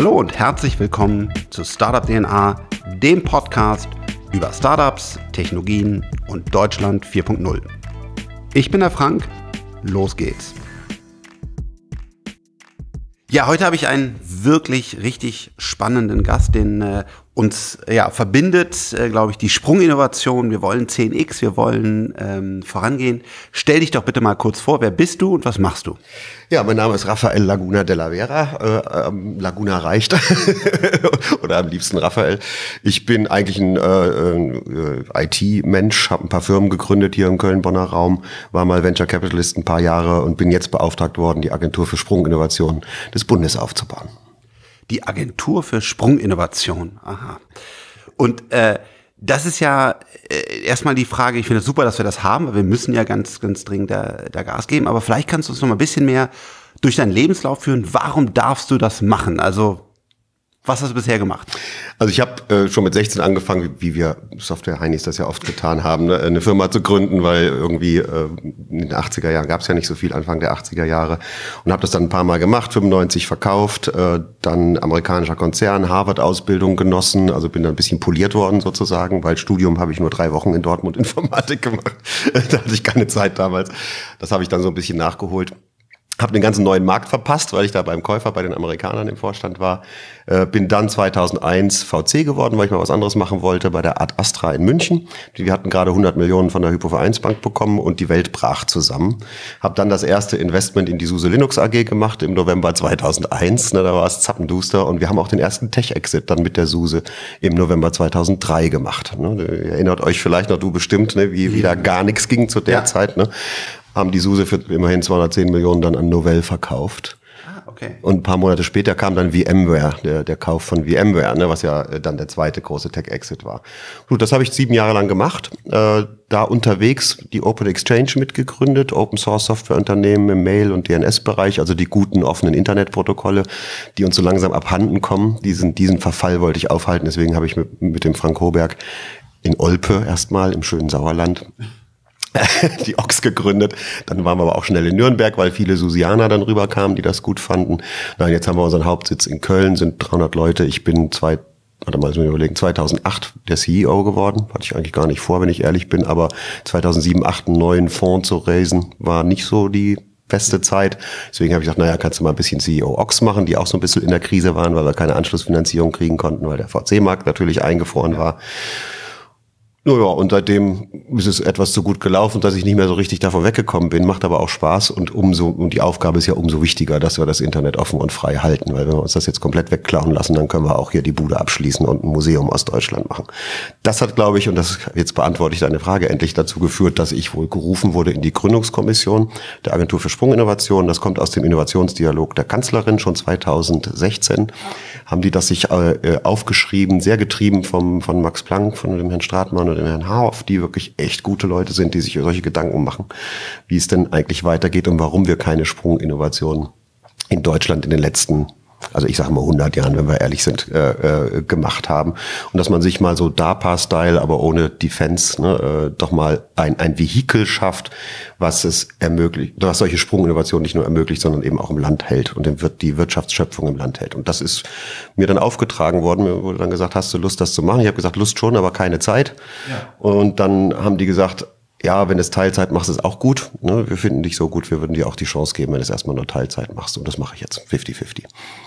Hallo und herzlich willkommen zu Startup DNA, dem Podcast über Startups, Technologien und Deutschland 4.0. Ich bin der Frank, los geht's. Ja, heute habe ich einen wirklich richtig spannenden Gast, den äh, uns ja, verbindet, äh, glaube ich, die Sprunginnovation. Wir wollen 10x, wir wollen ähm, vorangehen. Stell dich doch bitte mal kurz vor, wer bist du und was machst du? Ja, mein Name ist Rafael Laguna de la Vera. Äh, ähm, Laguna reicht. Oder am liebsten Rafael. Ich bin eigentlich ein äh, äh, IT-Mensch, habe ein paar Firmen gegründet hier im Köln-Bonner Raum, war mal Venture Capitalist ein paar Jahre und bin jetzt beauftragt worden, die Agentur für Sprunginnovation des Bundes aufzubauen die Agentur für Sprunginnovation. Aha. Und äh, das ist ja äh, erstmal die Frage, ich finde es super, dass wir das haben, weil wir müssen ja ganz, ganz dringend da, da Gas geben. Aber vielleicht kannst du uns noch mal ein bisschen mehr durch deinen Lebenslauf führen. Warum darfst du das machen? Also was hast du bisher gemacht? Also ich habe äh, schon mit 16 angefangen, wie, wie wir Software-Heinis das ja oft getan haben, ne, eine Firma zu gründen, weil irgendwie äh, in den 80er Jahren gab es ja nicht so viel, Anfang der 80er Jahre. Und habe das dann ein paar Mal gemacht, 95 verkauft, äh, dann amerikanischer Konzern, Harvard-Ausbildung genossen, also bin dann ein bisschen poliert worden sozusagen, weil Studium habe ich nur drei Wochen in Dortmund Informatik gemacht. da hatte ich keine Zeit damals. Das habe ich dann so ein bisschen nachgeholt habe den ganzen neuen Markt verpasst, weil ich da beim Käufer bei den Amerikanern im Vorstand war. Äh, bin dann 2001 VC geworden, weil ich mal was anderes machen wollte bei der Ad Astra in München. Wir hatten gerade 100 Millionen von der Hypovereinsbank bekommen und die Welt brach zusammen. Habe dann das erste Investment in die SUSE Linux AG gemacht im November 2001. Ne, da war es zappenduster und wir haben auch den ersten Tech-Exit dann mit der SUSE im November 2003 gemacht. Ne, ihr erinnert euch vielleicht noch, du bestimmt, ne, wie wieder gar nichts ging zu der ja. Zeit. Ne? Haben die SUSE für immerhin 210 Millionen dann an Novell verkauft. Ah, okay. Und ein paar Monate später kam dann VMware, der, der Kauf von VMware, ne, was ja äh, dann der zweite große Tech-Exit war. Gut, das habe ich sieben Jahre lang gemacht. Äh, da unterwegs die Open Exchange mitgegründet, Open Source Software Unternehmen im Mail- und DNS-Bereich, also die guten offenen Internetprotokolle, die uns so langsam abhanden kommen. Diesen, diesen Verfall wollte ich aufhalten, deswegen habe ich mit, mit dem Frank Hoberg in Olpe erstmal im schönen Sauerland die Ochs gegründet. Dann waren wir aber auch schnell in Nürnberg, weil viele Susianer dann rüberkamen, die das gut fanden. Nein, jetzt haben wir unseren Hauptsitz in Köln, sind 300 Leute. Ich bin zwei, warte mal, müssen wir überlegen, 2008 der CEO geworden. Hatte ich eigentlich gar nicht vor, wenn ich ehrlich bin. Aber 2007, 2008 einen neuen Fonds zu raisen, war nicht so die beste Zeit. Deswegen habe ich gesagt, naja, kannst du mal ein bisschen CEO Ox machen, die auch so ein bisschen in der Krise waren, weil wir keine Anschlussfinanzierung kriegen konnten, weil der VC-Markt natürlich eingefroren war. Naja, und seitdem ist es etwas zu gut gelaufen, dass ich nicht mehr so richtig davon weggekommen bin. Macht aber auch Spaß und umso, und die Aufgabe ist ja umso wichtiger, dass wir das Internet offen und frei halten. Weil wenn wir uns das jetzt komplett wegklauen lassen, dann können wir auch hier die Bude abschließen und ein Museum aus Deutschland machen. Das hat, glaube ich, und das jetzt beantworte ich deine Frage, endlich dazu geführt, dass ich wohl gerufen wurde in die Gründungskommission der Agentur für Sprunginnovation. Das kommt aus dem Innovationsdialog der Kanzlerin schon 2016. Haben die das sich äh, aufgeschrieben, sehr getrieben vom, von Max Planck, von dem Herrn Stratmann oder dem Herrn Haarhoff, die wirklich echt gute Leute sind, die sich solche Gedanken machen, wie es denn eigentlich weitergeht und warum wir keine Sprunginnovationen in Deutschland in den letzten also ich sage mal 100 Jahren, wenn wir ehrlich sind, äh, äh, gemacht haben. Und dass man sich mal so DARPA-Style, aber ohne Defense, ne, äh, doch mal ein, ein Vehikel schafft, was es ermöglicht, was solche Sprunginnovationen nicht nur ermöglicht, sondern eben auch im Land hält und die Wirtschaftsschöpfung im Land hält. Und das ist mir dann aufgetragen worden. Mir wurde dann gesagt, hast du Lust, das zu machen? Ich habe gesagt, Lust schon, aber keine Zeit. Ja. Und dann haben die gesagt, ja, wenn es Teilzeit machst, ist auch gut. Ne? Wir finden dich so gut, wir würden dir auch die Chance geben, wenn du es erstmal nur Teilzeit machst. Und das mache ich jetzt 50-50.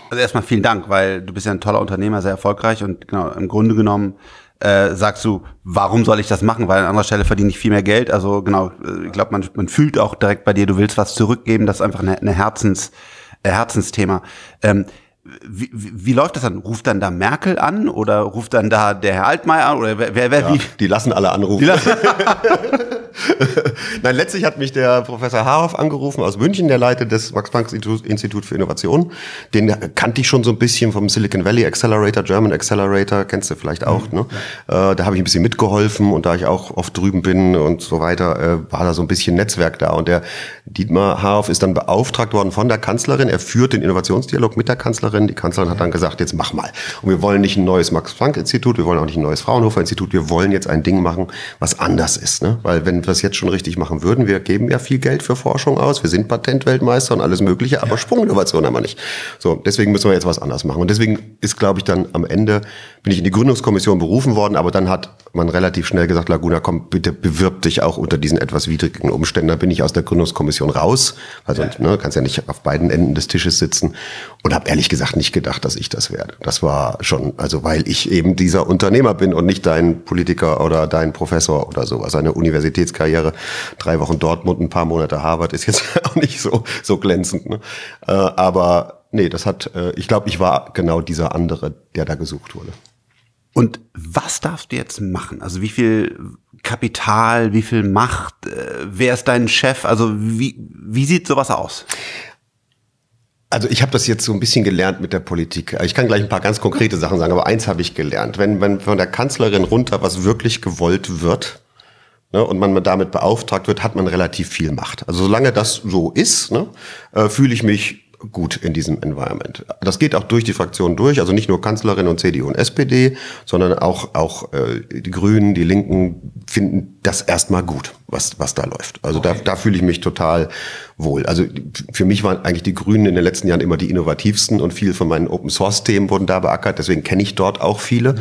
Also erstmal vielen Dank, weil du bist ja ein toller Unternehmer, sehr erfolgreich und genau, im Grunde genommen äh, sagst du, warum soll ich das machen? Weil an anderer Stelle verdiene ich viel mehr Geld. Also genau, äh, ich glaube, man, man fühlt auch direkt bei dir, du willst was zurückgeben. Das ist einfach eine Herzens, äh, Herzensthema. Ähm, wie, wie, wie läuft das dann? Ruft dann da Merkel an oder ruft dann da der Herr Altmaier an oder wer, wer, wer ja, wie? Die lassen alle anrufen. Lassen Nein, letztlich hat mich der Professor Haarhoff angerufen aus München, der leitet das Max-Planck-Institut für Innovation. Den kannte ich schon so ein bisschen vom Silicon Valley Accelerator, German Accelerator, kennst du vielleicht auch. Mhm, ne? Äh, da habe ich ein bisschen mitgeholfen und da ich auch oft drüben bin und so weiter, äh, war da so ein bisschen Netzwerk da. Und der Dietmar Haarhoff ist dann beauftragt worden von der Kanzlerin. Er führt den Innovationsdialog mit der Kanzlerin. Die Kanzlerin hat dann gesagt, jetzt mach mal. Und wir wollen nicht ein neues Max-Planck-Institut, wir wollen auch nicht ein neues Fraunhofer-Institut, wir wollen jetzt ein Ding machen, was anders ist. Ne? Weil wenn wir es jetzt schon richtig machen würden. Wir geben ja viel Geld für Forschung aus. Wir sind Patentweltmeister und alles Mögliche, aber Sprunginnovation haben wir nicht. So, deswegen müssen wir jetzt was anderes machen. Und deswegen ist, glaube ich, dann am Ende bin ich in die Gründungskommission berufen worden, aber dann hat man relativ schnell gesagt, Laguna, komm, bitte bewirb dich auch unter diesen etwas widrigen Umständen. Da bin ich aus der Gründungskommission raus, also ne, kannst ja nicht auf beiden Enden des Tisches sitzen und habe ehrlich gesagt nicht gedacht, dass ich das werde. Das war schon, also weil ich eben dieser Unternehmer bin und nicht dein Politiker oder dein Professor oder sowas. Eine Universitätskarriere, drei Wochen Dortmund, ein paar Monate Harvard ist jetzt auch nicht so so glänzend. Ne? Äh, aber nee, das hat, äh, ich glaube, ich war genau dieser andere, der da gesucht wurde. Und was darfst du jetzt machen? Also wie viel Kapital, wie viel Macht, äh, wer ist dein Chef? Also wie, wie sieht sowas aus? Also ich habe das jetzt so ein bisschen gelernt mit der Politik. Ich kann gleich ein paar ganz konkrete Sachen sagen, aber eins habe ich gelernt. Wenn, wenn von der Kanzlerin runter was wirklich gewollt wird, ne, und man damit beauftragt wird, hat man relativ viel Macht. Also solange das so ist, ne, äh, fühle ich mich gut in diesem Environment. Das geht auch durch die Fraktionen durch, also nicht nur Kanzlerin und CDU und SPD, sondern auch, auch äh, die Grünen, die Linken finden das erstmal gut, was, was da läuft. Also okay. da, da fühle ich mich total wohl. Also für mich waren eigentlich die Grünen in den letzten Jahren immer die innovativsten und viel von meinen Open Source Themen wurden da beackert. Deswegen kenne ich dort auch viele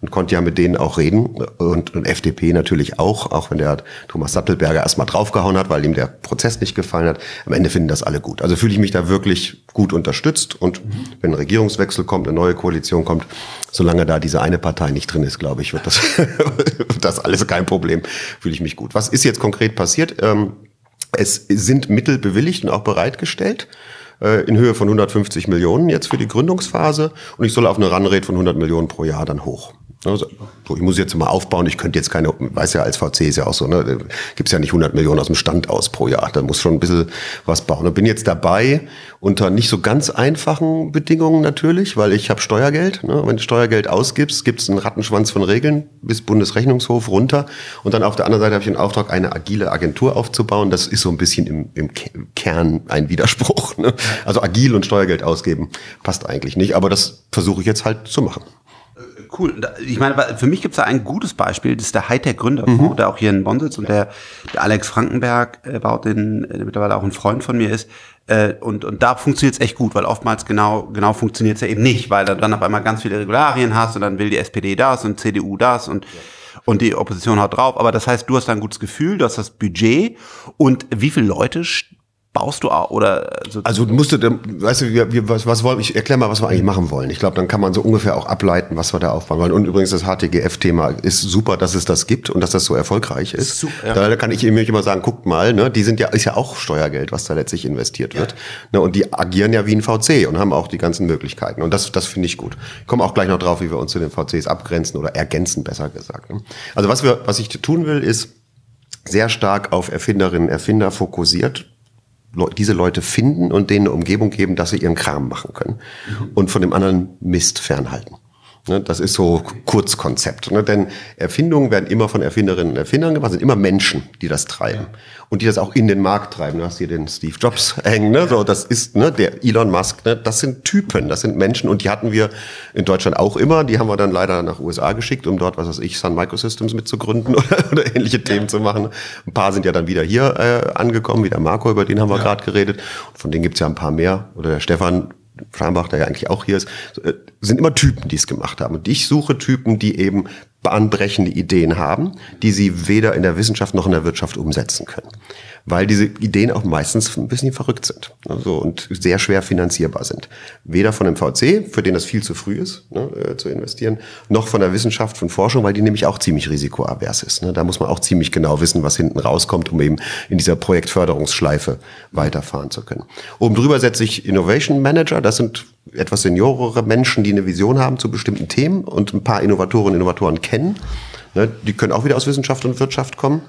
und konnte ja mit denen auch reden und, und FDP natürlich auch, auch wenn der Thomas Sattelberger erstmal draufgehauen hat, weil ihm der Prozess nicht gefallen hat. Am Ende finden das alle gut. Also fühle ich mich da wirklich gut unterstützt und mhm. wenn ein Regierungswechsel kommt, eine neue Koalition kommt, solange da diese eine Partei nicht drin ist, glaube ich, wird das, das alles kein Problem. Fühle ich mich gut. Was ist jetzt konkret passiert? Ähm, es sind Mittel bewilligt und auch bereitgestellt äh, in Höhe von 150 Millionen jetzt für die Gründungsphase und ich soll auf eine Runrate von 100 Millionen pro Jahr dann hoch. Also, ich muss jetzt mal aufbauen, ich könnte jetzt keine, weiß ja, als VC ist ja auch so, ne, gibt's ja nicht 100 Millionen aus dem Stand aus pro Jahr, da muss schon ein bisschen was bauen. Und bin jetzt dabei, unter nicht so ganz einfachen Bedingungen natürlich, weil ich habe Steuergeld. Ne? Wenn du Steuergeld ausgibst, gibt's einen Rattenschwanz von Regeln bis Bundesrechnungshof runter. Und dann auf der anderen Seite habe ich den Auftrag, eine agile Agentur aufzubauen. Das ist so ein bisschen im, im Kern ein Widerspruch. Ne? Also agil und Steuergeld ausgeben passt eigentlich nicht, aber das versuche ich jetzt halt zu machen. Cool. Ich meine, für mich gibt es da ein gutes Beispiel, das ist der Hightech Gründerfonds, mhm. der auch hier in Bonn sitzt und der, der Alex Frankenberg äh, baut den, der mittlerweile auch ein Freund von mir ist. Äh, und, und da funktioniert es echt gut, weil oftmals genau, genau funktioniert es ja eben nicht, weil du dann auf einmal ganz viele Regularien hast und dann will die SPD das und CDU das und und die Opposition haut drauf. Aber das heißt, du hast da ein gutes Gefühl, du hast das Budget und wie viele Leute baust du auch oder so also musst du weißt du wir, wir, was, was wollen ich erkläre mal was wir eigentlich machen wollen. Ich glaube dann kann man so ungefähr auch ableiten was wir da aufbauen wollen. Und übrigens das HTGF Thema ist super dass es das gibt und dass das so erfolgreich ist. Super, ja. da kann ich nämlich immer sagen guckt mal ne die sind ja ist ja auch Steuergeld was da letztlich investiert wird. Ja. ne, und die agieren ja wie ein VC und haben auch die ganzen Möglichkeiten. Und das das finde ich gut. Ich komme auch gleich noch drauf wie wir uns zu den VCs abgrenzen oder ergänzen besser gesagt ne? also was wir was ich tun will ist sehr stark auf Erfinderinnen Erfinder fokussiert diese Leute finden und denen eine Umgebung geben, dass sie ihren Kram machen können. Mhm. Und von dem anderen Mist fernhalten. Ne, das ist so Kurzkonzept. Ne? Denn Erfindungen werden immer von Erfinderinnen und Erfindern gemacht, sind immer Menschen, die das treiben. Und die das auch in den Markt treiben. Du hast hier den Steve Jobs hängen, ne? So, das ist, ne, der Elon Musk, ne? Das sind Typen, das sind Menschen und die hatten wir in Deutschland auch immer. Die haben wir dann leider nach USA geschickt, um dort, was weiß ich, Sun Microsystems mitzugründen oder, oder ähnliche Themen zu machen. Ein paar sind ja dann wieder hier äh, angekommen, wie der Marco, über den haben wir ja. gerade geredet. Und von denen gibt's ja ein paar mehr. Oder der Stefan Scheinbach, der ja eigentlich auch hier ist, äh, sind immer Typen, die es gemacht haben. Und ich suche Typen, die eben bahnbrechende Ideen haben, die sie weder in der Wissenschaft noch in der Wirtschaft umsetzen können weil diese Ideen auch meistens ein bisschen verrückt sind also, und sehr schwer finanzierbar sind. Weder von dem VC, für den das viel zu früh ist, ne, äh, zu investieren, noch von der Wissenschaft, von Forschung, weil die nämlich auch ziemlich risikoavers ist. Ne. Da muss man auch ziemlich genau wissen, was hinten rauskommt, um eben in dieser Projektförderungsschleife weiterfahren zu können. Oben drüber setze ich Innovation Manager. Das sind etwas seniorere Menschen, die eine Vision haben zu bestimmten Themen und ein paar Innovatorinnen und Innovatoren kennen Ne, die können auch wieder aus Wissenschaft und Wirtschaft kommen.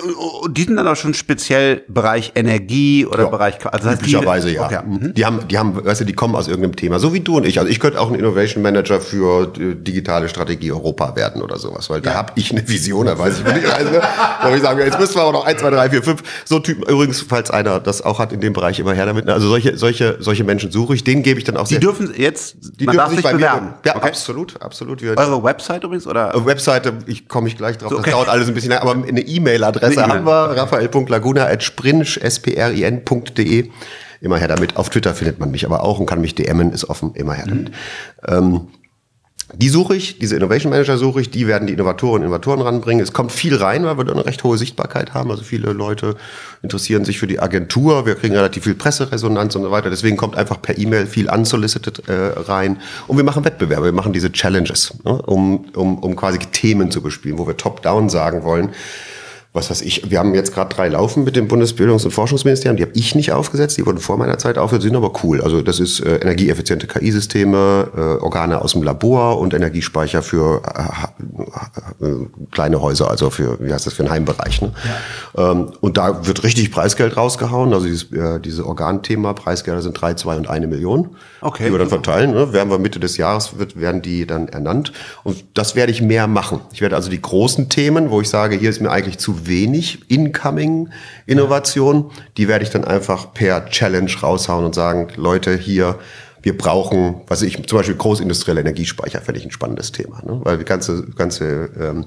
Die sind dann auch schon speziell Bereich Energie oder ja, Bereich, also üblicherweise die, ja. Okay. Mhm. Die haben, die haben, weißt du, die kommen aus irgendeinem Thema, so wie du und ich. Also ich könnte auch ein Innovation Manager für digitale Strategie Europa werden oder sowas, weil ja. da habe ich eine Vision, da weiß ich, wo ich reise. Da ich sagen, jetzt müssen wir aber noch eins, zwei, drei, vier, fünf. So Typen. Übrigens, falls einer das auch hat in dem Bereich, immer her damit. Also solche, solche, solche Menschen suche ich. Denen gebe ich dann auch. Die dürfen jetzt, die dürfen sich bewerben. Ja, okay. absolut, absolut. Wir Eure Website übrigens oder? Webseite, ich komme ich gleich gleich drauf. Das okay. dauert alles ein bisschen lang, aber eine E-Mail-Adresse e haben wir, raphael.laguna.sprinch.sprin.de. Immer her damit. Auf Twitter findet man mich aber auch und kann mich DMen, ist offen, immer her damit. Mhm. Ähm, die suche ich, diese Innovation Manager suche ich, die werden die Innovatoren und Innovatoren ranbringen. Es kommt viel rein, weil wir da eine recht hohe Sichtbarkeit haben. Also viele Leute interessieren sich für die Agentur. Wir kriegen relativ viel Presseresonanz und so weiter. Deswegen kommt einfach per E-Mail viel unsolicited äh, rein. Und wir machen Wettbewerbe, wir machen diese Challenges, ne, um, um, um quasi Themen zu bespielen, wo wir top-down sagen wollen, was weiß ich, wir haben jetzt gerade drei Laufen mit dem Bundesbildungs- und Forschungsministerium, die habe ich nicht aufgesetzt, die wurden vor meiner Zeit aufgesetzt, sind aber cool. Also das ist äh, energieeffiziente KI-Systeme, äh, Organe aus dem Labor und Energiespeicher für äh, äh, kleine Häuser, also für, wie heißt das, für den Heimbereich. Ne? Ja. Ähm, und da wird richtig Preisgeld rausgehauen, also dieses, äh, diese Organthema, Preisgelder sind drei, zwei und eine Million, okay. die wir dann verteilen. Ne? Werden wir Mitte des Jahres, wird, werden die dann ernannt. Und das werde ich mehr machen. Ich werde also die großen Themen, wo ich sage, hier ist mir eigentlich zu wenig Incoming Innovation. Die werde ich dann einfach per Challenge raushauen und sagen, Leute, hier, wir brauchen, was ich, zum Beispiel großindustrielle Energiespeicher, finde ich ein spannendes Thema, ne? weil die ganze, ganze ähm,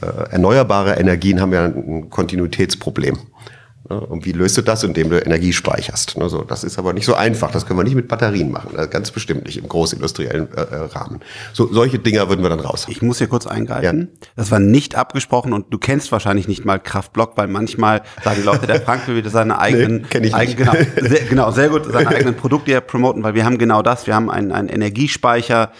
äh, erneuerbare Energien haben ja ein Kontinuitätsproblem. Ne? Und wie löst du das, indem du Energie speicherst? Ne? So, das ist aber nicht so einfach. Das können wir nicht mit Batterien machen. Ganz bestimmt nicht im großindustriellen äh, äh, Rahmen. So, solche Dinger würden wir dann raus. Ich muss hier kurz eingreifen. Ja. Das war nicht abgesprochen und du kennst wahrscheinlich nicht mal Kraftblock, weil manchmal sagen die Leute, der Frank will wieder seine eigenen, nee, eigen, genau, sehr, genau, sehr gut, seine eigenen Produkte promoten, weil wir haben genau das. Wir haben einen, einen Energiespeicher,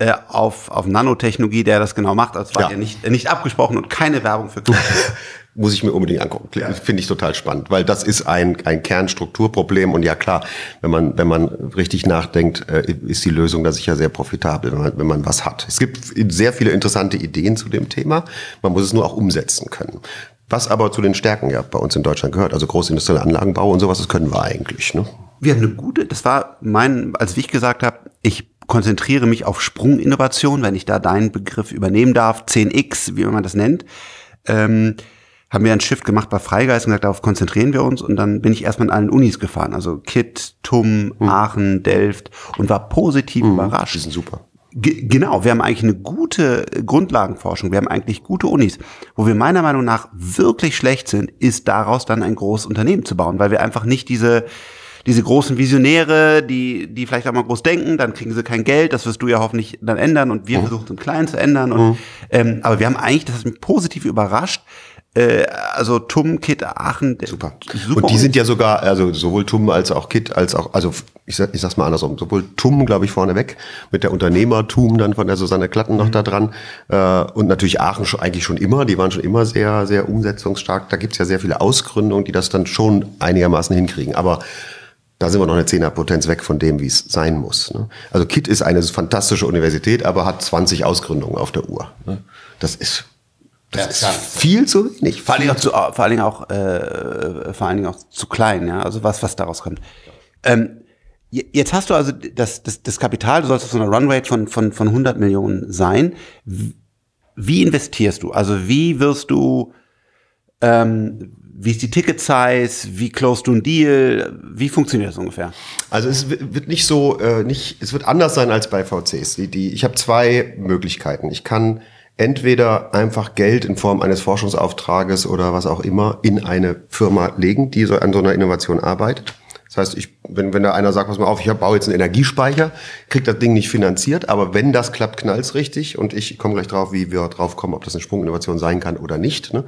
äh, auf, auf Nanotechnologie, der das genau macht. Also war ja, ja nicht, nicht abgesprochen und keine Werbung für muss ich mir unbedingt angucken. Ja. Finde ich total spannend, weil das ist ein, ein Kernstrukturproblem und ja klar, wenn man, wenn man richtig nachdenkt, äh, ist die Lösung da sicher sehr profitabel, wenn man, wenn man was hat. Es gibt sehr viele interessante Ideen zu dem Thema, man muss es nur auch umsetzen können. Was aber zu den Stärken ja bei uns in Deutschland gehört, also großindustrielle Anlagenbau und sowas, das können wir eigentlich. Ne? Wir haben eine gute, das war mein, als ich gesagt habe, ich konzentriere mich auf Sprunginnovation, wenn ich da deinen Begriff übernehmen darf, 10x, wie man das nennt. Ähm, haben wir ein Shift gemacht bei Freigeist und gesagt, darauf konzentrieren wir uns. Und dann bin ich erstmal in allen Unis gefahren, also KIT, TUM, mhm. Aachen, Delft und war positiv mhm. überrascht. Die sind super. G genau, wir haben eigentlich eine gute Grundlagenforschung, wir haben eigentlich gute Unis. Wo wir meiner Meinung nach wirklich schlecht sind, ist daraus dann ein großes Unternehmen zu bauen, weil wir einfach nicht diese diese großen Visionäre, die, die vielleicht auch mal groß denken, dann kriegen sie kein Geld, das wirst du ja hoffentlich dann ändern und wir mhm. versuchen es im Kleinen zu ändern. Und, mhm. ähm, aber wir haben eigentlich, das hat mich positiv überrascht, äh, also TUM, KIT, Aachen. Super. super. Und die sind ja sogar, also sowohl TUM als auch KIT, als auch, also ich, sag, ich sag's mal andersrum, sowohl TUM, glaube ich, vorneweg, mit der Unternehmertum dann von der Susanne Klatten noch mhm. da dran. Äh, und natürlich Aachen schon, eigentlich schon immer, die waren schon immer sehr, sehr umsetzungsstark. Da gibt's ja sehr viele Ausgründungen, die das dann schon einigermaßen hinkriegen. Aber da sind wir noch eine Zehnerpotenz weg von dem, wie es sein muss. Ne? Also KIT ist eine fantastische Universität, aber hat 20 Ausgründungen auf der Uhr. Ne? Das ist das ja, ist viel zu wenig. Vor allen Dingen auch, zu, vor allen Dingen auch, äh, vor allen Dingen auch zu klein, ja. Also was, was daraus kommt. Ähm, jetzt hast du also das, das, das Kapital, du sollst auf so einer Runrate von, von, von 100 Millionen sein. Wie investierst du? Also wie wirst du, ähm, wie ist die Ticket-Size? Wie close du ein Deal? Wie funktioniert das ungefähr? Also es wird nicht so, äh, nicht, es wird anders sein als bei VCs. Die, die, ich habe zwei Möglichkeiten. Ich kann entweder einfach Geld in Form eines Forschungsauftrages oder was auch immer in eine Firma legen, die so an so einer Innovation arbeitet. Das heißt, ich, wenn, wenn da einer sagt, pass mal auf, ich baue jetzt einen Energiespeicher, kriegt das Ding nicht finanziert, aber wenn das klappt, knallt's richtig und ich komme gleich drauf, wie wir drauf kommen, ob das eine Sprunginnovation sein kann oder nicht, ne?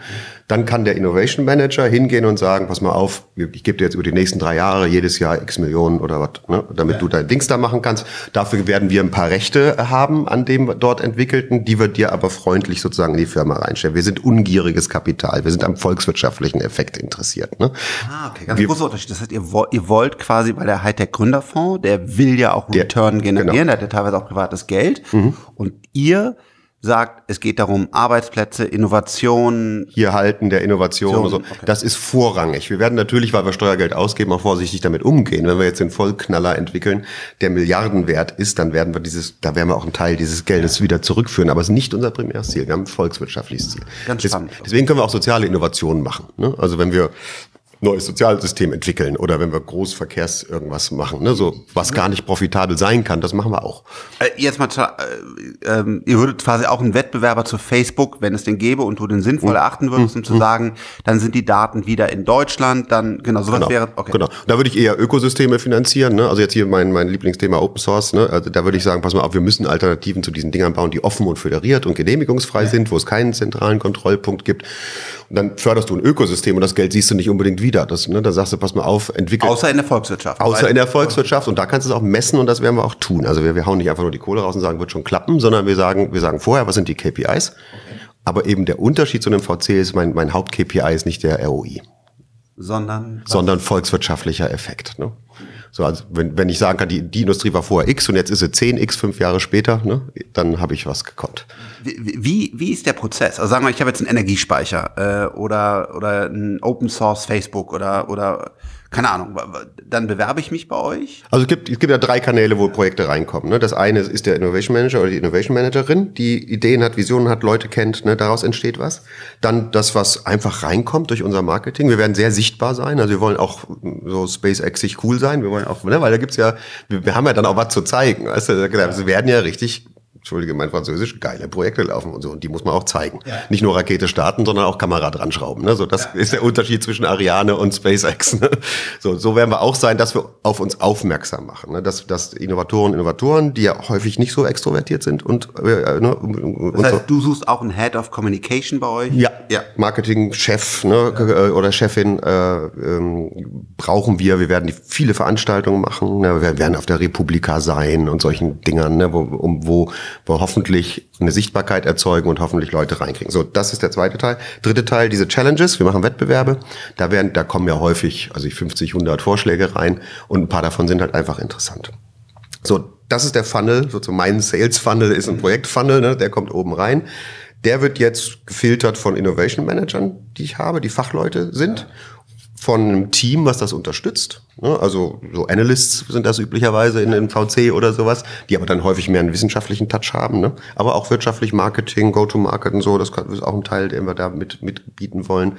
dann kann der Innovation Manager hingehen und sagen, pass mal auf, ich gebe dir jetzt über die nächsten drei Jahre jedes Jahr x Millionen oder was, ne? damit ja. du dein Dings da machen kannst. Dafür werden wir ein paar Rechte haben an dem dort entwickelten, die wir dir aber freundlich sozusagen in die Firma reinstellen. Wir sind ungieriges Kapital, wir sind am volkswirtschaftlichen Effekt interessiert. Ne? Ah, okay, ganz wir, großer Unterschied. Das heißt, ihr, ihr wollt quasi, weil der Hightech Gründerfonds, der will ja auch der, Return generieren, genau. der hat ja teilweise auch privates Geld. Mhm. Und ihr sagt, es geht darum, Arbeitsplätze, Innovation. Hier halten der Innovation und so. Okay. Das ist vorrangig. Wir werden natürlich, weil wir Steuergeld ausgeben, auch vorsichtig damit umgehen. Wenn wir jetzt den Vollknaller entwickeln, der Milliardenwert ist, dann werden wir dieses, da werden wir auch einen Teil dieses Geldes wieder zurückführen. Aber es ist nicht unser primäres Ziel. Wir haben ein volkswirtschaftliches Ziel. Ganz spannend. Deswegen können wir auch soziale Innovationen machen. Ne? Also wenn wir neues Sozialsystem entwickeln oder wenn wir Großverkehrs irgendwas machen, ne? so was gar nicht profitabel sein kann, das machen wir auch. Äh, jetzt mal, äh, äh, ihr würdet quasi auch einen Wettbewerber zu Facebook, wenn es den gäbe und du den sinnvoll mhm. erachten würdest, um zu mhm. sagen, dann sind die Daten wieder in Deutschland, dann genau sowas genau. wäre. Okay. Genau. Da würde ich eher Ökosysteme finanzieren. Ne? Also jetzt hier mein mein Lieblingsthema Open Source. Ne? Also da würde ich sagen, pass mal auf, wir müssen Alternativen zu diesen Dingern bauen, die offen und föderiert und genehmigungsfrei ja. sind, wo es keinen zentralen Kontrollpunkt gibt. Und dann förderst du ein Ökosystem und das Geld siehst du nicht unbedingt wieder. Das, ne, da sagst du, pass mal auf, entwickel. Außer in der Volkswirtschaft. Außer in der Volkswirtschaft. Und da kannst du es auch messen und das werden wir auch tun. Also wir, wir hauen nicht einfach nur die Kohle raus und sagen, wird schon klappen, sondern wir sagen, wir sagen vorher, was sind die KPIs? Okay. Aber eben der Unterschied zu einem VC ist, mein, mein Haupt-KPI ist nicht der ROI. Sondern? Sondern volkswirtschaftlicher Effekt. Ne? So, also wenn, wenn ich sagen kann, die, die Industrie war vorher X und jetzt ist sie 10X fünf Jahre später, ne, dann habe ich was gekonnt. Wie, wie, ist der Prozess? Also sagen wir, ich habe jetzt einen Energiespeicher äh, oder, oder ein Open Source Facebook oder, oder keine Ahnung, dann bewerbe ich mich bei euch? Also es gibt, es gibt ja drei Kanäle, wo Projekte reinkommen. Ne? Das eine ist der Innovation Manager oder die Innovation Managerin, die Ideen hat, Visionen hat, Leute kennt, ne? daraus entsteht was. Dann das, was einfach reinkommt durch unser Marketing. Wir werden sehr sichtbar sein, also wir wollen auch so SpaceX cool sein. Wir wollen auch, ne? weil da gibt's ja, wir, haben ja dann auch was zu zeigen. Weißt du? Wir werden ja richtig Entschuldige mein Französisch, geile Projekte laufen und so. Und die muss man auch zeigen. Ja. Nicht nur Rakete starten, sondern auch Kamera dran schrauben. Ne? So, das ja, ist der Unterschied zwischen Ariane und SpaceX. Ne? So, so werden wir auch sein, dass wir auf uns aufmerksam machen. Ne? Dass, dass Innovatoren, Innovatoren, die ja häufig nicht so extrovertiert sind und, äh, ne? und das heißt, so. du suchst auch einen Head of Communication bei euch? Ja, ja. Marketing-Chef ne? Ja. Äh, oder Chefin äh, ähm, brauchen wir. Wir werden viele Veranstaltungen machen. Ne? Wir werden auf der Republika sein und solchen Dingern, ne? wo, um, wo wo hoffentlich eine Sichtbarkeit erzeugen und hoffentlich Leute reinkriegen. So, das ist der zweite Teil. Dritte Teil, diese Challenges. Wir machen Wettbewerbe. Da werden, da kommen ja häufig, also 50, 100 Vorschläge rein und ein paar davon sind halt einfach interessant. So, das ist der Funnel. So, mein Sales Funnel ist ein Projekt Funnel, ne? der kommt oben rein. Der wird jetzt gefiltert von Innovation Managern, die ich habe, die Fachleute sind von einem Team, was das unterstützt. Ne? Also so Analysts sind das üblicherweise in den VC oder sowas, die aber dann häufig mehr einen wissenschaftlichen Touch haben. Ne? Aber auch wirtschaftlich Marketing, Go-to-Market und so, das ist auch ein Teil, den wir da mit, mitbieten wollen.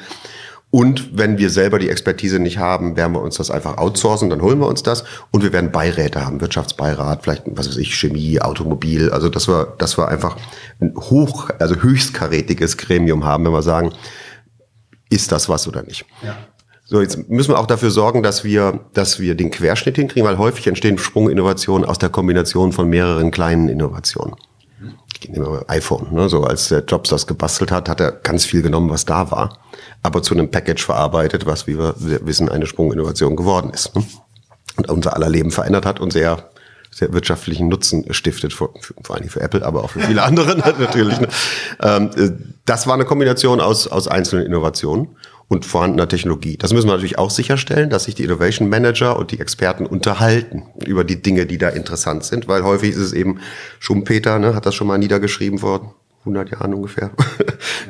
Und wenn wir selber die Expertise nicht haben, werden wir uns das einfach outsourcen, dann holen wir uns das. Und wir werden Beiräte haben, Wirtschaftsbeirat, vielleicht, was weiß ich, Chemie, Automobil. Also, dass wir, dass wir einfach ein hoch, also höchstkarätiges Gremium haben, wenn wir sagen, ist das was oder nicht. Ja. So, jetzt müssen wir auch dafür sorgen, dass wir, dass wir den Querschnitt hinkriegen, weil häufig entstehen Sprunginnovationen aus der Kombination von mehreren kleinen Innovationen. Ich nehme mal iPhone, ne? so als der Jobs das gebastelt hat, hat er ganz viel genommen, was da war, aber zu einem Package verarbeitet, was, wie wir wissen, eine Sprunginnovation geworden ist. Ne? Und unser aller Leben verändert hat und sehr sehr wirtschaftlichen Nutzen stiftet, vor, vor allem für Apple, aber auch für viele andere natürlich. Ne? Ähm, äh, das war eine Kombination aus, aus einzelnen Innovationen und vorhandener Technologie. Das müssen wir natürlich auch sicherstellen, dass sich die Innovation Manager und die Experten unterhalten über die Dinge, die da interessant sind, weil häufig ist es eben Schumpeter, ne, hat das schon mal niedergeschrieben worden, 100 Jahren ungefähr.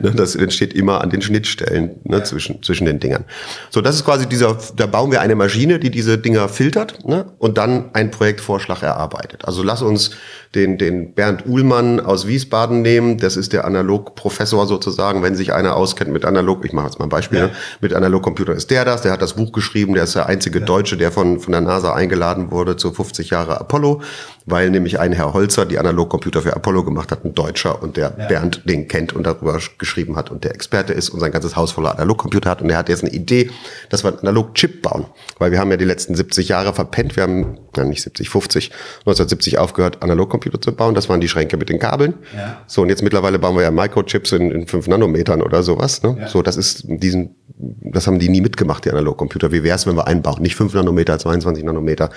Ne, das entsteht immer an den Schnittstellen ne, zwischen, zwischen den Dingern. So, das ist quasi dieser, da bauen wir eine Maschine, die diese Dinger filtert ne, und dann einen Projektvorschlag erarbeitet. Also lass uns den, den Bernd Uhlmann aus Wiesbaden nehmen. Das ist der Analogprofessor sozusagen, wenn sich einer auskennt mit Analog. Ich mache jetzt mal ein Beispiel. Ja. Ne? Mit Analogcomputer ist der das. Der hat das Buch geschrieben. Der ist der einzige ja. Deutsche, der von, von der NASA eingeladen wurde zu 50 Jahre Apollo, weil nämlich ein Herr Holzer die Analogcomputer für Apollo gemacht hat, ein Deutscher und der ja. Bernd den kennt und darüber geschrieben hat und der Experte ist und sein ganzes Haus voller Analogcomputer hat und der hat jetzt eine Idee, dass wir einen Analog-Chip bauen, weil wir haben ja die letzten 70 Jahre verpennt. Wir haben, ja nicht 70, 50, 1970 aufgehört, Analogcomputer Computer zu bauen. Das waren die Schränke mit den Kabeln. Ja. So, und jetzt mittlerweile bauen wir ja Microchips in, in 5 Nanometern oder sowas. Ne? Ja. So, das ist diesen, das haben die nie mitgemacht, die Analogcomputer. Wie wäre es, wenn wir einbauen? Nicht 5 Nanometer, 22 Nanometer.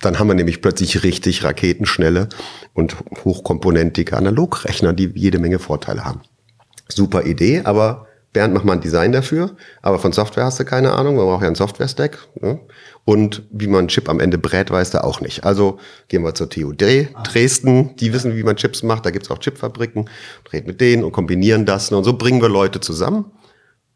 Dann haben wir nämlich plötzlich richtig raketenschnelle und hochkomponentige Analogrechner, die jede Menge Vorteile haben. Super Idee, aber Bernd, mach mal ein Design dafür, aber von Software hast du keine Ahnung, man braucht ja einen Software-Stack. Ne? Und wie man Chip am Ende brät, weiß er auch nicht. Also gehen wir zur TU Dresden, die wissen, wie man Chips macht, da gibt's auch Chipfabriken, reden mit denen und kombinieren das. Und so bringen wir Leute zusammen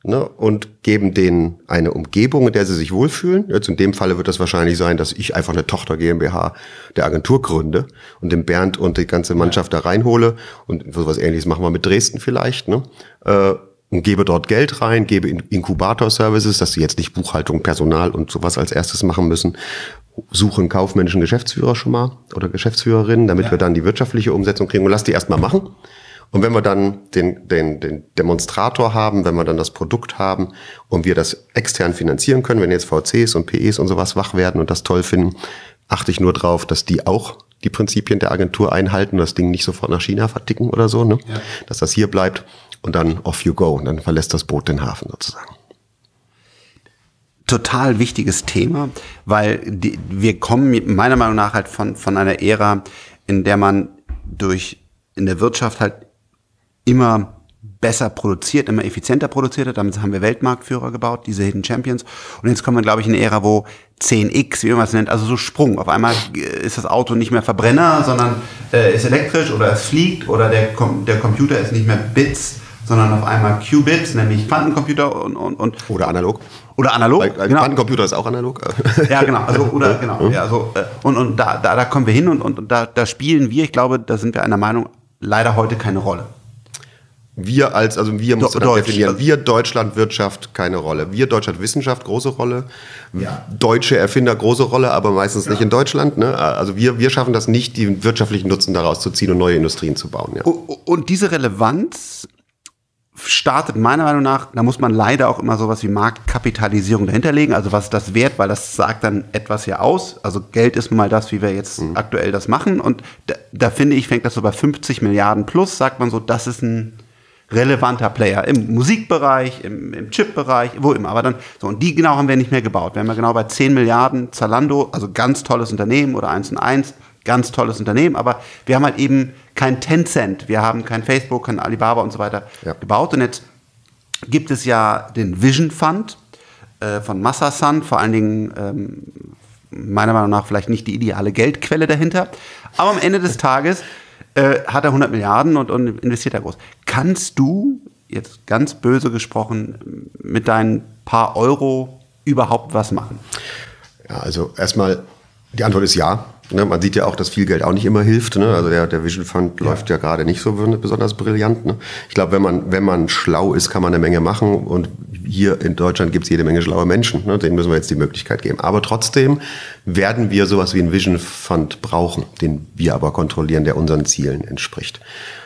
ne? und geben denen eine Umgebung, in der sie sich wohlfühlen. Jetzt in dem Falle wird das wahrscheinlich sein, dass ich einfach eine Tochter GmbH der Agentur gründe und den Bernd und die ganze Mannschaft da reinhole. Und sowas ähnliches machen wir mit Dresden vielleicht. Ne? Äh, und gebe dort Geld rein, gebe Inkubator-Services, dass sie jetzt nicht Buchhaltung, Personal und sowas als erstes machen müssen. Suche einen kaufmännischen Geschäftsführer schon mal oder Geschäftsführerin, damit ja. wir dann die wirtschaftliche Umsetzung kriegen und lass die erstmal machen. Und wenn wir dann den, den, den Demonstrator haben, wenn wir dann das Produkt haben und wir das extern finanzieren können, wenn jetzt VCs und PEs und sowas wach werden und das toll finden, achte ich nur drauf, dass die auch die Prinzipien der Agentur einhalten und das Ding nicht sofort nach China verticken oder so, ne? Ja. dass das hier bleibt und dann off you go und dann verlässt das Boot den Hafen sozusagen. Total wichtiges Thema, weil die, wir kommen meiner Meinung nach halt von, von einer Ära, in der man durch in der Wirtschaft halt immer besser produziert, immer effizienter produziert hat. Damit haben wir Weltmarktführer gebaut, diese Hidden Champions. Und jetzt kommen wir, glaube ich, in eine Ära, wo 10x, wie man es nennt, also so Sprung. Auf einmal ist das Auto nicht mehr Verbrenner, sondern äh, ist elektrisch oder es fliegt oder der, der Computer ist nicht mehr Bits, sondern auf einmal Qubits, nämlich Quantencomputer und, und, und oder analog. Oder analog. Weil, genau. Quantencomputer ist auch analog. ja, genau. Also, oder genau. Ja, so, äh, und und da, da, da kommen wir hin und, und, und da, da spielen wir, ich glaube, da sind wir einer Meinung, leider heute keine Rolle. Wir als, also wir müssen Deutsch, definieren. Wir Deutschland Wirtschaft keine Rolle. Wir Deutschland Wissenschaft große Rolle. Ja. Deutsche Erfinder große Rolle, aber meistens ja. nicht in Deutschland. Ne? Also wir, wir schaffen das nicht, die wirtschaftlichen Nutzen daraus zu ziehen und neue Industrien zu bauen. Ja. Und diese Relevanz startet meiner Meinung nach, da muss man leider auch immer sowas wie Marktkapitalisierung dahinterlegen. Also was ist das wert, weil das sagt dann etwas ja aus. Also Geld ist mal das, wie wir jetzt mhm. aktuell das machen. Und da, da finde ich, fängt das so bei 50 Milliarden plus, sagt man so, das ist ein relevanter Player im Musikbereich, im, im Chipbereich, wo immer. Aber dann, so, und die genau haben wir nicht mehr gebaut. Wir haben ja genau bei 10 Milliarden Zalando, also ganz tolles Unternehmen oder 1 und 1, ganz tolles Unternehmen, aber wir haben halt eben kein Tencent, wir haben kein Facebook, kein Alibaba und so weiter ja. gebaut. Und jetzt gibt es ja den Vision Fund äh, von Massasan, vor allen Dingen ähm, meiner Meinung nach vielleicht nicht die ideale Geldquelle dahinter. Aber am Ende des Tages äh, hat er 100 Milliarden und, und investiert da groß. Kannst du, jetzt ganz böse gesprochen, mit deinen paar Euro überhaupt was machen? Ja, also erstmal, die Antwort ist ja. Ne, man sieht ja auch, dass viel Geld auch nicht immer hilft. Ne? Also der, der Vision Fund ja. läuft ja gerade nicht so besonders brillant. Ne? Ich glaube, wenn man, wenn man schlau ist, kann man eine Menge machen. Und hier in Deutschland gibt es jede Menge schlaue Menschen. Ne? Denen müssen wir jetzt die Möglichkeit geben. Aber trotzdem werden wir sowas wie einen Vision Fund brauchen, den wir aber kontrollieren, der unseren Zielen entspricht.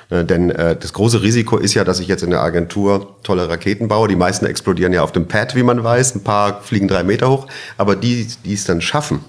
Ne, denn äh, das große Risiko ist ja, dass ich jetzt in der Agentur tolle Raketen baue. Die meisten explodieren ja auf dem Pad, wie man weiß. Ein paar fliegen drei Meter hoch. Aber die, die es dann schaffen,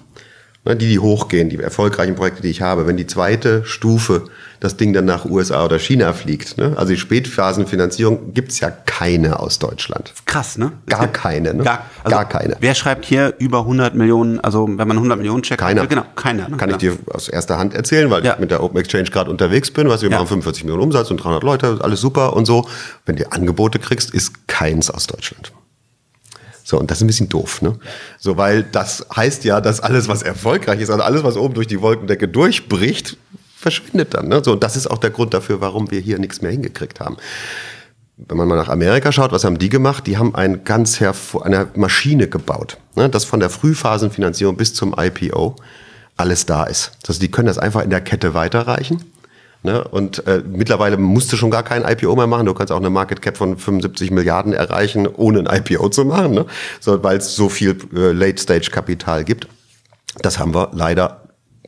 Ne, die, die hochgehen, die erfolgreichen Projekte, die ich habe, wenn die zweite Stufe das Ding dann nach USA oder China fliegt, ne? also die Spätphasenfinanzierung gibt's ja keine aus Deutschland. Krass, ne? Gar keine, ne? Gar, also Gar keine. Wer schreibt hier über 100 Millionen, also wenn man 100 Millionen checkt? Keiner. Genau, keiner. Ne? Kann ich dir aus erster Hand erzählen, weil ja. ich mit der Open Exchange gerade unterwegs bin, was wir ja. machen 45 Millionen Umsatz und 300 Leute, alles super und so. Wenn du Angebote kriegst, ist keins aus Deutschland. So, und das ist ein bisschen doof, ne? So, weil das heißt ja, dass alles, was erfolgreich ist, also alles, was oben durch die Wolkendecke durchbricht, verschwindet dann. Ne? So, und das ist auch der Grund dafür, warum wir hier nichts mehr hingekriegt haben. Wenn man mal nach Amerika schaut, was haben die gemacht? Die haben ein ganz hervor, eine Maschine gebaut, ne? das von der Frühphasenfinanzierung bis zum IPO alles da ist. Also die können das einfach in der Kette weiterreichen Ne? Und äh, mittlerweile musst du schon gar kein IPO mehr machen. Du kannst auch eine Market Cap von 75 Milliarden erreichen, ohne ein IPO zu machen, ne? so, weil es so viel äh, Late-Stage-Kapital gibt. Das haben wir leider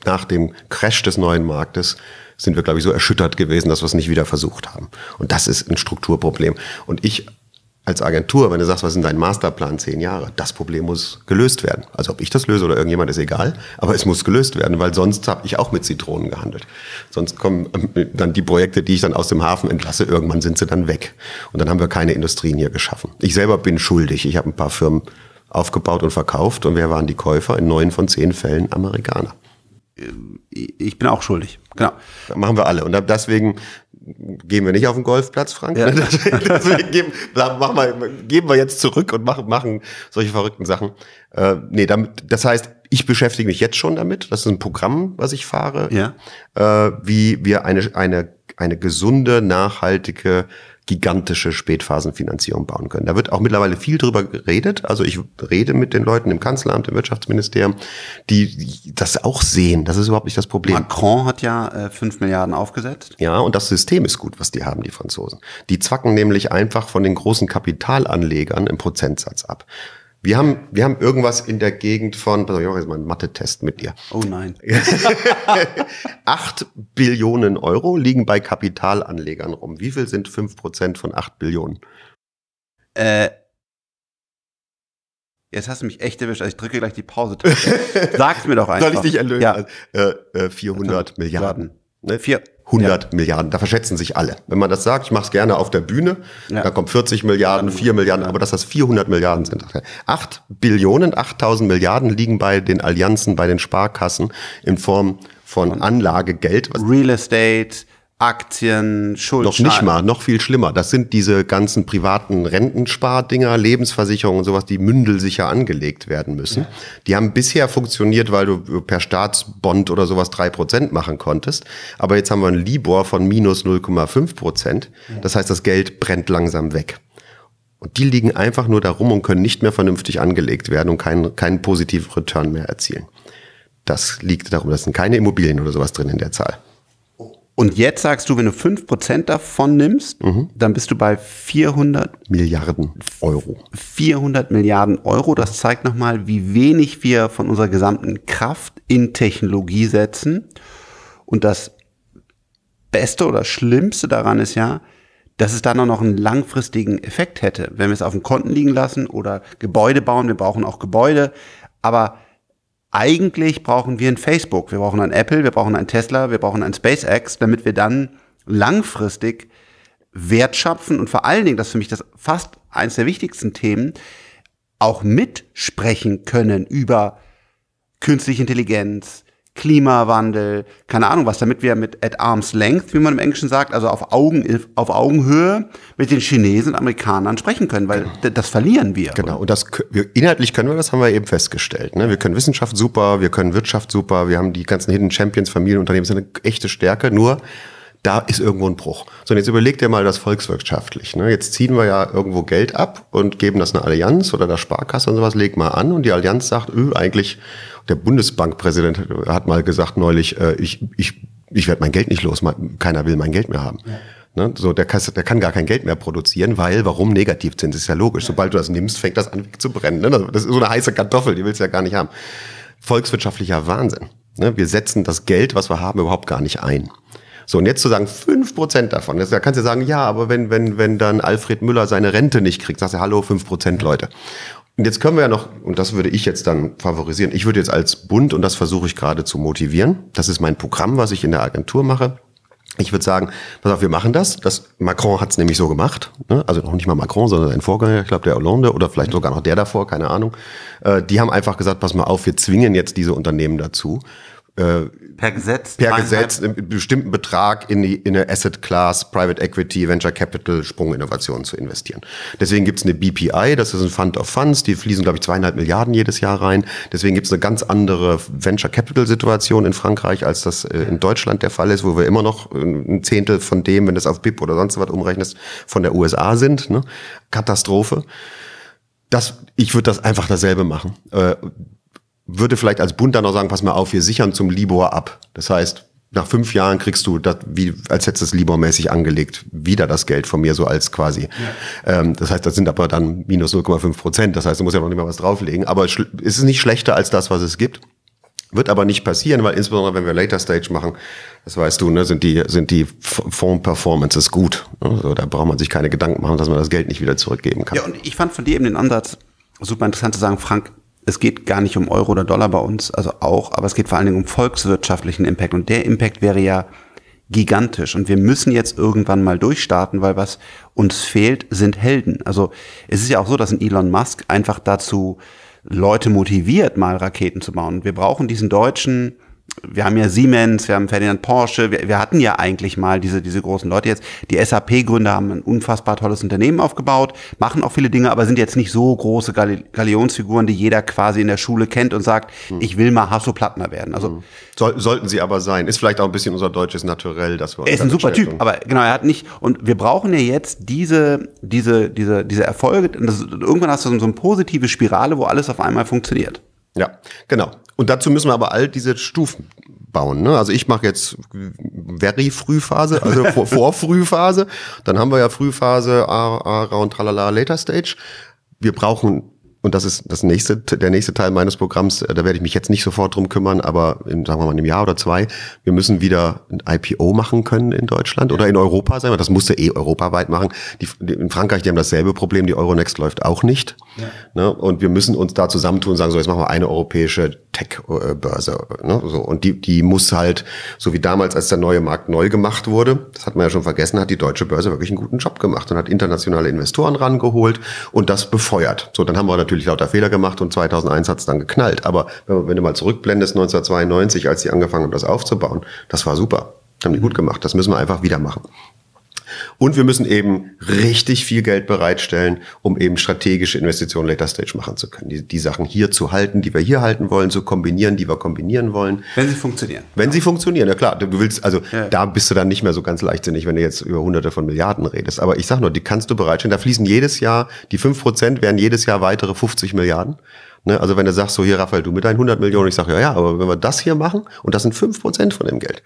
nach dem Crash des neuen Marktes sind wir, glaube ich, so erschüttert gewesen, dass wir es nicht wieder versucht haben. Und das ist ein Strukturproblem. Und ich als Agentur, wenn du sagst, was ist dein Masterplan, zehn Jahre, das Problem muss gelöst werden. Also ob ich das löse oder irgendjemand, ist egal, aber es muss gelöst werden, weil sonst habe ich auch mit Zitronen gehandelt. Sonst kommen ähm, dann die Projekte, die ich dann aus dem Hafen entlasse, irgendwann sind sie dann weg. Und dann haben wir keine Industrien hier geschaffen. Ich selber bin schuldig. Ich habe ein paar Firmen aufgebaut und verkauft und wer waren die Käufer? In neun von zehn Fällen Amerikaner. Ich bin auch schuldig, genau. machen wir alle. Und deswegen gehen wir nicht auf den Golfplatz, Frank. Ja. Deswegen geben, machen wir, geben wir jetzt zurück und machen, machen solche verrückten Sachen. Äh, nee, damit, das heißt, ich beschäftige mich jetzt schon damit. Das ist ein Programm, was ich fahre, ja. äh, wie wir eine, eine, eine gesunde, nachhaltige gigantische Spätphasenfinanzierung bauen können. Da wird auch mittlerweile viel drüber geredet. Also ich rede mit den Leuten im Kanzleramt, im Wirtschaftsministerium, die das auch sehen. Das ist überhaupt nicht das Problem. Macron hat ja äh, 5 Milliarden aufgesetzt. Ja, und das System ist gut, was die haben, die Franzosen. Die zwacken nämlich einfach von den großen Kapitalanlegern im Prozentsatz ab. Wir haben, wir haben irgendwas in der Gegend von, pass auf, ich mache jetzt mal einen Mathe-Test mit dir. Oh nein. Acht Billionen Euro liegen bei Kapitalanlegern rum. Wie viel sind fünf Prozent von acht Billionen? Äh, jetzt hast du mich echt erwischt. Also ich drücke gleich die Pause. Sag's mir doch einfach. Soll ich dich erlösen? Ja. Äh, äh, 400 Milliarden. Ne? Vier. 100 Milliarden. Da verschätzen sich alle. Wenn man das sagt, ich mache es gerne auf der Bühne, Ja. da kommt 40 Milliarden, 4 Milliarden, aber dass das 400 Milliarden sind. 8 Billionen, 8000 Milliarden liegen bei den Allianzen, bei den Sparkassen in Form von Anlagegeld, Real Estate, Aktien, Schulden. noch nicht mal, noch viel schlimmer. Das sind diese ganzen privaten Rentenspar-Dinger, Lebensversicherungen und sowas, die mündelsicher angelegt werden müssen. Die haben bisher funktioniert, weil du per Staatsbond oder sowas drei Prozent machen konntest. Aber jetzt haben wir einen Libor von minus 0,5 Prozent. Das heißt, das Geld brennt langsam weg. Und die liegen einfach nur da rum und können nicht mehr vernünftig angelegt werden und keinen, keinen positiven Return mehr erzielen. Das liegt darum, das sind keine Immobilien oder sowas drin in der Zahl. Und jetzt sagst du, wenn du 5% davon nimmst, Mhm. dann bist du bei 400, Milliarden Euro. 400 Milliarden Euro. Das zeigt nochmal, wie wenig wir von unserer gesamten Kraft in Technologie setzen. Und das Beste oder Schlimmste daran ist ja, dass es dann auch noch einen langfristigen Effekt hätte, wenn wir es auf den Konten liegen lassen oder Gebäude bauen. Wir brauchen auch Gebäude. Aber eigentlich brauchen wir ein Facebook, wir brauchen ein Apple, wir brauchen ein Tesla, wir brauchen ein SpaceX, damit wir dann langfristig Wert schöpfen und vor allen Dingen, das ist für mich das fast eines der wichtigsten Themen, auch mitsprechen können über künstliche Intelligenz, Klimawandel, keine Ahnung was, damit wir mit at arm's length, wie man im Englischen sagt, also auf, Augen, auf Augenhöhe mit den Chinesen und Amerikanern sprechen können, weil d- das verlieren wir. Genau, und das inhaltlich können wir das, haben wir eben festgestellt. Ne? Wir können Wissenschaft super, wir können Wirtschaft super, wir haben die ganzen Hidden Champions, Familienunternehmen, sind eine echte Stärke, nur da ist irgendwo ein Bruch. So, und jetzt überlegt ihr mal das volkswirtschaftlich. Ne? Jetzt ziehen wir ja irgendwo Geld ab und geben das einer Allianz oder der Sparkasse und sowas, leg mal an und die Allianz sagt, öh, eigentlich, der Bundesbankpräsident hat mal gesagt neulich, äh, ich, ich, ich werde mein Geld nicht los, keiner will mein Geld mehr haben. Ne? So, der, kann, der kann gar kein Geld mehr produzieren, weil, warum Negativzins? Ist ja logisch. Sobald du das nimmst, fängt das an zu brennen. Ne? Das ist so eine heiße Kartoffel, die willst du ja gar nicht haben. Volkswirtschaftlicher Wahnsinn. Ne? Wir setzen das Geld, was wir haben, überhaupt gar nicht ein. So, und jetzt zu sagen, fünf Prozent davon, das, da kannst du sagen, ja, aber wenn, wenn, wenn dann Alfred Müller seine Rente nicht kriegt, sagst du, hallo, fünf Prozent Leute. Und jetzt können wir ja noch, und das würde ich jetzt dann favorisieren, ich würde jetzt als Bund, und das versuche ich gerade zu motivieren, das ist mein Programm, was ich in der Agentur mache, ich würde sagen, pass auf, wir machen das. das Macron hat es nämlich so gemacht. Ne? Also noch nicht mal Macron, sondern sein Vorgänger, ich glaube der Hollande oder vielleicht sogar noch der davor, keine Ahnung. Äh, die haben einfach gesagt, pass mal auf, wir zwingen jetzt diese Unternehmen dazu, äh, Per Gesetz. per Gesetz einen bestimmten Betrag in, die, in eine Asset Class, Private Equity, Venture Capital, Sprunginnovationen zu investieren. Deswegen gibt's eine BPI, das ist ein Fund of Funds, die fließen, glaube ich, zweieinhalb Milliarden jedes Jahr rein. Deswegen gibt's eine ganz andere Venture Capital Situation in Frankreich, als das äh, in Deutschland der Fall ist, wo wir immer noch äh, ein Zehntel von dem, wenn du es auf BIP oder sonst was umrechnest, von der USA sind. Ne? Katastrophe. Das, ich würde das einfach dasselbe machen. Äh, würde vielleicht als Bund dann auch sagen, pass mal auf, wir sichern zum Libor ab. Das heißt, nach fünf Jahren kriegst du das, wie, als hättest du es Libor-mäßig angelegt, wieder das Geld von mir, so als quasi. Ähm, das heißt, das sind aber dann minus 0,5 Prozent. Das heißt, du musst ja noch nicht mal was drauflegen. Aber es schl- es ist nicht schlechter als das, was es gibt. Wird aber nicht passieren, weil insbesondere wenn wir Later Stage machen, das weißt du, ne, sind die, sind die F- Fonds-Performances gut. Ne? So, da braucht man sich keine Gedanken machen, dass man das Geld nicht wieder zurückgeben kann. Ja, und ich fand von dir eben den Ansatz super interessant zu sagen, Frank, es geht gar nicht um Euro oder Dollar bei uns, also auch, aber es geht vor allen Dingen um volkswirtschaftlichen Impact. Und der Impact wäre ja gigantisch. Und wir müssen jetzt irgendwann mal durchstarten, weil was uns fehlt, sind Helden. Also es ist ja auch so, dass ein Elon Musk einfach dazu Leute motiviert, mal Raketen zu bauen. Wir brauchen diesen deutschen wir haben ja Siemens, wir haben Ferdinand Porsche, wir, wir hatten ja eigentlich mal diese, diese großen Leute jetzt. Die SAP-Gründer haben ein unfassbar tolles Unternehmen aufgebaut, machen auch viele Dinge, aber sind jetzt nicht so große Galionsfiguren, die jeder quasi in der Schule kennt und sagt, hm. ich will mal Hasso Plattner werden. Also hm. Soll, sollten sie aber sein. Ist vielleicht auch ein bisschen unser deutsches Naturell, dass wir Er ist ein super Typ, aber genau, er hat nicht und wir brauchen ja jetzt diese diese diese diese Erfolge, das, irgendwann hast du so eine positive Spirale, wo alles auf einmal funktioniert. Ja, genau. Und dazu müssen wir aber all diese Stufen bauen. Ne? Also ich mache jetzt very Frühphase, also vor, vor Frühphase. Dann haben wir ja Frühphase, A, A, und Tralala, Later Stage. Wir brauchen und das ist das nächste, der nächste Teil meines Programms, äh, da werde ich mich jetzt nicht sofort drum kümmern, aber in, sagen wir mal, in einem Jahr oder zwei, wir müssen wieder ein IPO machen können in Deutschland oder in Europa sein, das musste eh europaweit machen. Die, die, in Frankreich, die haben dasselbe Problem, die Euronext läuft auch nicht. Ja. Ne? Und wir müssen uns da zusammentun und sagen, so, jetzt machen wir eine europäische Tech-Börse. Ne? So, und die, die muss halt, so wie damals, als der neue Markt neu gemacht wurde, das hat man ja schon vergessen, hat die deutsche Börse wirklich einen guten Job gemacht und hat internationale Investoren rangeholt und das befeuert. So, dann haben wir natürlich lauter Fehler gemacht und 2001 hat es dann geknallt. Aber wenn, wenn du mal zurückblendest, 1992, als die angefangen haben, das aufzubauen, das war super. Haben die gut gemacht. Das müssen wir einfach wieder machen. Und wir müssen eben richtig viel Geld bereitstellen, um eben strategische Investitionen Later Stage machen zu können. Die, die Sachen hier zu halten, die wir hier halten wollen, zu kombinieren, die wir kombinieren wollen. Wenn sie funktionieren. Wenn sie funktionieren, ja klar. Du willst, also ja. da bist du dann nicht mehr so ganz leichtsinnig, wenn du jetzt über hunderte von Milliarden redest. Aber ich sag nur, die kannst du bereitstellen. Da fließen jedes Jahr, die fünf Prozent werden jedes Jahr weitere 50 Milliarden. Ne? Also wenn du sagst, so hier Raphael, du mit deinen 100 Millionen, ich sage, ja, ja, aber wenn wir das hier machen, und das sind fünf Prozent von dem Geld,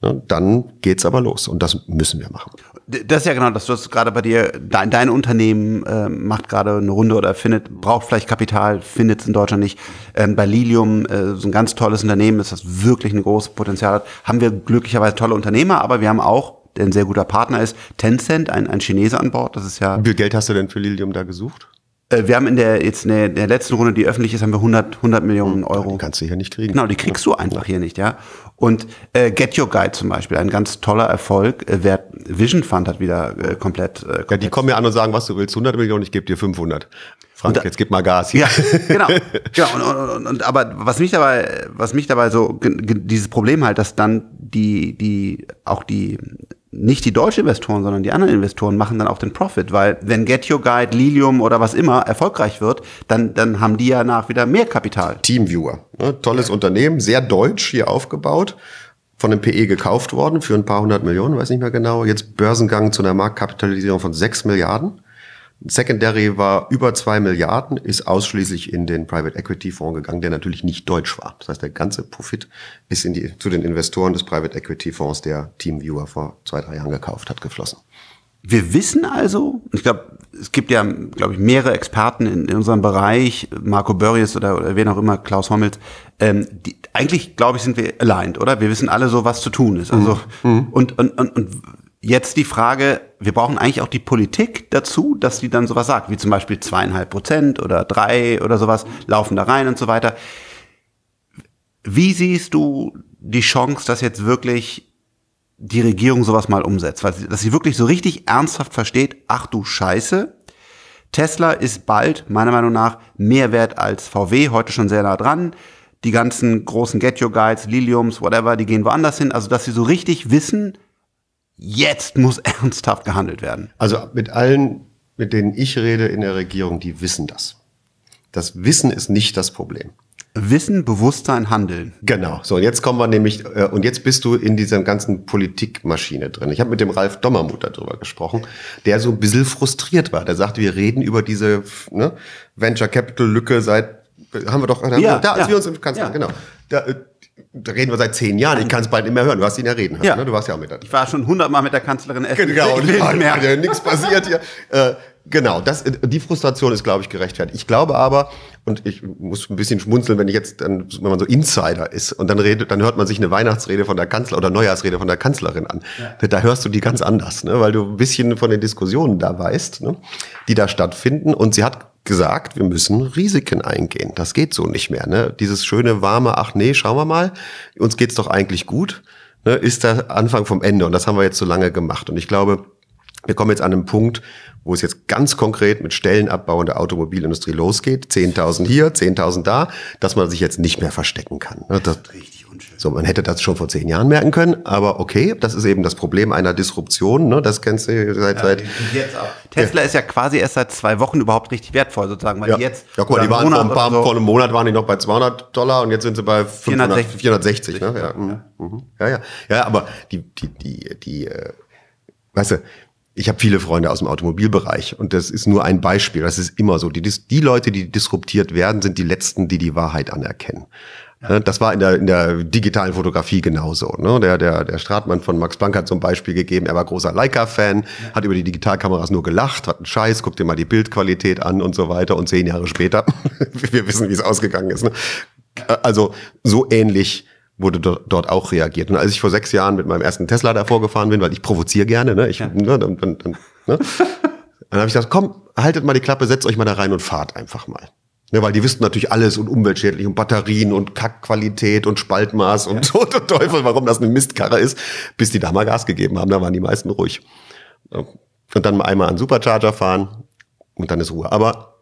dann geht's aber los und das müssen wir machen. Das ist ja genau, dass du das gerade bei dir, dein, dein Unternehmen äh, macht gerade eine Runde oder findet, braucht vielleicht Kapital, findet es in Deutschland nicht. Ähm, bei Lilium, äh, so ein ganz tolles Unternehmen, ist das wirklich ein großes Potenzial hat, haben wir glücklicherweise tolle Unternehmer, aber wir haben auch, der ein sehr guter Partner ist, Tencent, ein, ein Chinese an Bord. Das ist ja. Wie viel Geld hast du denn für Lilium da gesucht? Äh, wir haben in der jetzt in der, der letzten Runde, die öffentlich ist, haben wir 100, 100 Millionen hm, Euro. Die kannst du hier nicht kriegen. Genau, die kriegst du einfach hier nicht, ja. Und äh, Get Your Guide zum Beispiel, ein ganz toller Erfolg. Äh, wer Vision Fund hat wieder äh, komplett, äh, komplett. Ja, die kommen ja an und sagen, was du willst, 100 Millionen, ich gebe dir 500. Frank, da, jetzt gib mal Gas hier. Ja, genau. genau. Und, und, und, aber was mich dabei, was mich dabei so, dieses Problem halt, dass dann die, die, auch die nicht die deutschen Investoren, sondern die anderen Investoren machen dann auch den Profit, weil wenn Get Your Guide, Lilium oder was immer erfolgreich wird, dann, dann haben die ja nach wieder mehr Kapital. Teamviewer, ne? tolles. Unternehmen, sehr deutsch hier aufgebaut, von dem PE gekauft worden für ein paar hundert Millionen, weiß nicht mehr genau. Jetzt Börsengang zu einer Marktkapitalisierung von sechs Milliarden. Secondary war über zwei Milliarden, ist ausschließlich in den Private Equity Fonds gegangen, der natürlich nicht deutsch war. Das heißt, der ganze Profit ist in die, zu den Investoren des Private Equity Fonds, der Teamviewer vor zwei, drei Jahren gekauft hat, geflossen. Wir wissen also, ich glaube, es gibt ja, glaube ich, mehrere Experten in, in unserem Bereich, Marco Börries oder, oder wen auch immer, Klaus Hommels, ähm, die, eigentlich, glaube ich, sind wir aligned, oder? Wir wissen alle so, was zu tun ist. Also, mhm. und, und, und, und Jetzt die Frage, wir brauchen eigentlich auch die Politik dazu, dass die dann sowas sagt, wie zum Beispiel zweieinhalb Prozent oder drei oder sowas laufen da rein und so weiter. Wie siehst du die Chance, dass jetzt wirklich die Regierung sowas mal umsetzt? Weil, dass sie wirklich so richtig ernsthaft versteht, ach du Scheiße, Tesla ist bald, meiner Meinung nach, mehr wert als VW, heute schon sehr nah dran. Die ganzen großen Get Your Guides, Liliums, whatever, die gehen woanders hin. Also, dass sie so richtig wissen, jetzt muss ernsthaft gehandelt werden. Also mit allen, mit denen ich rede in der Regierung, die wissen das. Das Wissen ist nicht das Problem. Wissen, Bewusstsein, Handeln. Genau. So, und jetzt kommen wir nämlich, äh, und jetzt bist du in dieser ganzen Politikmaschine drin. Ich habe mit dem Ralf Dommermuth darüber gesprochen, der so ein bisschen frustriert war. Der sagte, wir reden über diese ne, Venture Capital Lücke seit, haben wir doch, ja, wir, da, als ja. wir uns im Kanzler, ja. genau. Da, äh, da reden wir seit zehn Jahren. Ich kann es bald nicht mehr hören. Du hast ihn ja reden hören. Ja. Ne? Du warst ja auch mit da. Ich war schon hundertmal mit der Kanzlerin essen. Genau, und ja, ja, nichts passiert hier. Äh, genau, das, die Frustration ist, glaube ich, gerechtfertigt. Ich glaube aber, und ich muss ein bisschen schmunzeln, wenn ich jetzt, dann, wenn man so Insider ist und dann redet, dann hört man sich eine Weihnachtsrede von der Kanzler oder Neujahrsrede von der Kanzlerin an. Ja. Da hörst du die ganz anders, ne? weil du ein bisschen von den Diskussionen da weißt, ne? die da stattfinden. Und sie hat gesagt, wir müssen Risiken eingehen. Das geht so nicht mehr. Ne? Dieses schöne, warme, ach nee, schauen wir mal, uns geht's doch eigentlich gut, ne? ist der Anfang vom Ende. Und das haben wir jetzt so lange gemacht. Und ich glaube, wir kommen jetzt an einen Punkt, wo es jetzt ganz konkret mit Stellenabbau in der Automobilindustrie losgeht. 10.000 hier, 10.000 da, dass man sich jetzt nicht mehr verstecken kann. Ne? Das, Richtig So, man hätte das schon vor zehn Jahren merken können, aber okay, das ist eben das Problem einer Disruption, ne? Das kennst du seit, ja, seit. Tesla ja. ist ja quasi erst seit zwei Wochen überhaupt richtig wertvoll, sozusagen, weil ja. die jetzt. Ja, guck mal, die waren vor ein paar, so vor einem Monat waren die noch bei 200 Dollar und jetzt sind sie bei 500, 460, 460 ne? Ja. Mhm. mhm. ja, ja. Ja, aber die, die, die, die, äh, weißt du, ich habe viele Freunde aus dem Automobilbereich und das ist nur ein Beispiel. Das ist immer so. Die, die Leute, die disruptiert werden, sind die letzten, die die Wahrheit anerkennen. Ja. Das war in der, in der digitalen Fotografie genauso. Ne? Der, der, der Stratmann von Max Planck hat zum Beispiel gegeben, er war großer Leica-Fan, hat über die Digitalkameras nur gelacht, hat einen Scheiß, guckt dir mal die Bildqualität an und so weiter. Und zehn Jahre später, wir wissen, wie es ausgegangen ist. Ne? Also so ähnlich wurde dort auch reagiert. Und als ich vor sechs Jahren mit meinem ersten Tesla davor gefahren bin, weil ich provoziere gerne, ne? Ich, ja. ne, dann, dann, dann, ne? dann habe ich gesagt, komm, haltet mal die Klappe, setzt euch mal da rein und fahrt einfach mal. Ne, weil die wissen natürlich alles und umweltschädlich und Batterien und Kackqualität und Spaltmaß und ja. und Teufel, warum das eine Mistkarre ist, bis die da mal Gas gegeben haben, da waren die meisten ruhig. Und dann mal einmal an Supercharger fahren und dann ist Ruhe. Aber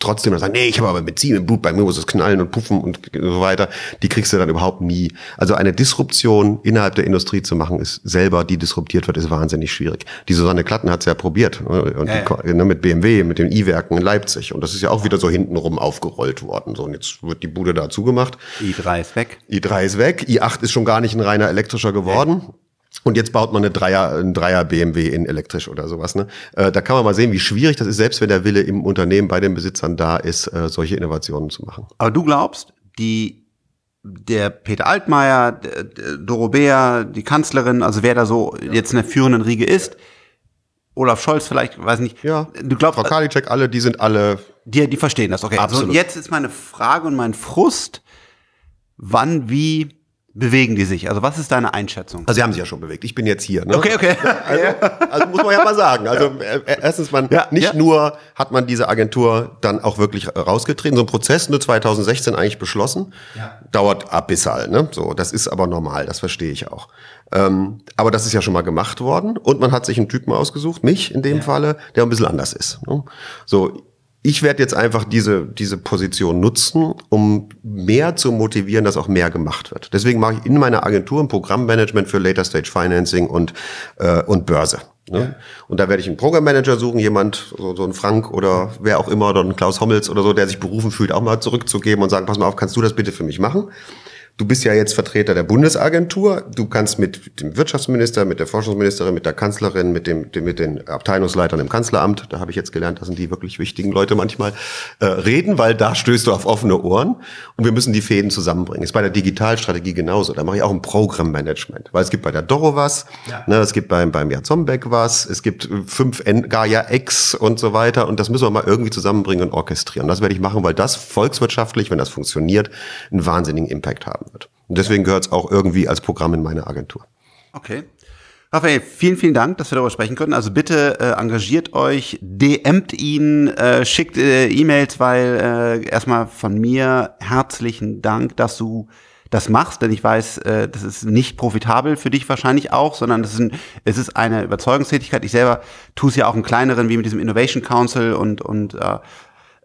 trotzdem sagen, nee, ich habe aber Benzin im Blut, bei mir muss es knallen und puffen und so weiter, die kriegst du dann überhaupt nie. Also eine Disruption innerhalb der Industrie zu machen, ist selber, die disruptiert wird, ist wahnsinnig schwierig. Die Susanne Klatten hat es ja probiert ne? und ja, die. Ne, mit BMW, mit den i-Werken in Leipzig und das ist ja auch wieder so hintenrum aufgerollt worden. So und jetzt wird die Bude da zugemacht. i3 ist weg. i3 ist weg, i8 ist schon gar nicht ein reiner elektrischer geworden. Ja. Und jetzt baut man eine Dreier, ein Dreier BMW in elektrisch oder sowas. Ne? Äh, da kann man mal sehen, wie schwierig das ist, selbst wenn der Wille im Unternehmen bei den Besitzern da ist, äh, solche Innovationen zu machen. Aber du glaubst, die der Peter Altmaier, Dorobea, die Kanzlerin, also wer da so ja. jetzt in der führenden Riege ist, Olaf Scholz vielleicht, weiß nicht. Ja. Du glaubst, Frau Karliczek, alle, die sind alle. Die, die verstehen das, okay. Absolut. Also jetzt ist meine Frage und mein Frust, wann, wie bewegen die sich? Also was ist deine Einschätzung? Also sie haben sich ja schon bewegt. Ich bin jetzt hier. Ne? Okay, okay. Also, also muss man ja mal sagen. Also äh, erstens, man ja, nicht ja. nur hat man diese Agentur dann auch wirklich rausgetreten. So ein Prozess nur 2016 eigentlich beschlossen. Ja. Dauert abyssal. Ne? So, das ist aber normal. Das verstehe ich auch. Ähm, aber das ist ja schon mal gemacht worden und man hat sich einen Typen ausgesucht, mich in dem ja. Falle, der ein bisschen anders ist. Ne? So, ich werde jetzt einfach diese, diese Position nutzen, um mehr zu motivieren, dass auch mehr gemacht wird. Deswegen mache ich in meiner Agentur ein Programmmanagement für Later Stage Financing und, äh, und Börse. Ne? Ja. Und da werde ich einen Programmmanager suchen, jemand, so, so ein Frank oder wer auch immer, oder ein Klaus Hommels oder so, der sich berufen fühlt, auch mal zurückzugeben und sagen, pass mal auf, kannst du das bitte für mich machen? Du bist ja jetzt Vertreter der Bundesagentur. Du kannst mit dem Wirtschaftsminister, mit der Forschungsministerin, mit der Kanzlerin, mit dem, mit den Abteilungsleitern im Kanzleramt, da habe ich jetzt gelernt, das sind die wirklich wichtigen Leute manchmal, äh, reden, weil da stößt du auf offene Ohren und wir müssen die Fäden zusammenbringen. Ist bei der Digitalstrategie genauso. Da mache ich auch ein Programmmanagement, weil es gibt bei der Doro was, ja. ne, es gibt beim, beim Jazombeck was, es gibt fünf N Gaia X und so weiter und das müssen wir mal irgendwie zusammenbringen und orchestrieren. Das werde ich machen, weil das volkswirtschaftlich, wenn das funktioniert, einen wahnsinnigen Impact haben wird. Und deswegen gehört es auch irgendwie als Programm in meine Agentur. Okay. Raphael, vielen, vielen Dank, dass wir darüber sprechen können. Also bitte äh, engagiert euch, DMt ihn, äh, schickt äh, E-Mails, weil äh, erstmal von mir herzlichen Dank, dass du das machst, denn ich weiß, äh, das ist nicht profitabel für dich wahrscheinlich auch, sondern das ist ein, es ist eine Überzeugungstätigkeit. Ich selber tue es ja auch im kleineren, wie mit diesem Innovation Council und und äh,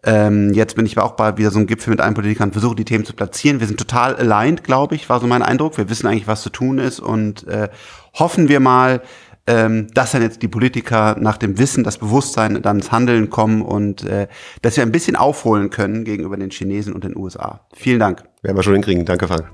ähm, jetzt bin ich aber auch bei wieder so einem Gipfel mit einem Politiker und versuche die Themen zu platzieren. Wir sind total aligned, glaube ich, war so mein Eindruck. Wir wissen eigentlich, was zu tun ist und äh, hoffen wir mal, ähm, dass dann jetzt die Politiker nach dem Wissen, das Bewusstsein dann ins Handeln kommen und äh, dass wir ein bisschen aufholen können gegenüber den Chinesen und den USA. Vielen Dank. Werden wir schon hinkriegen. Danke, Frank.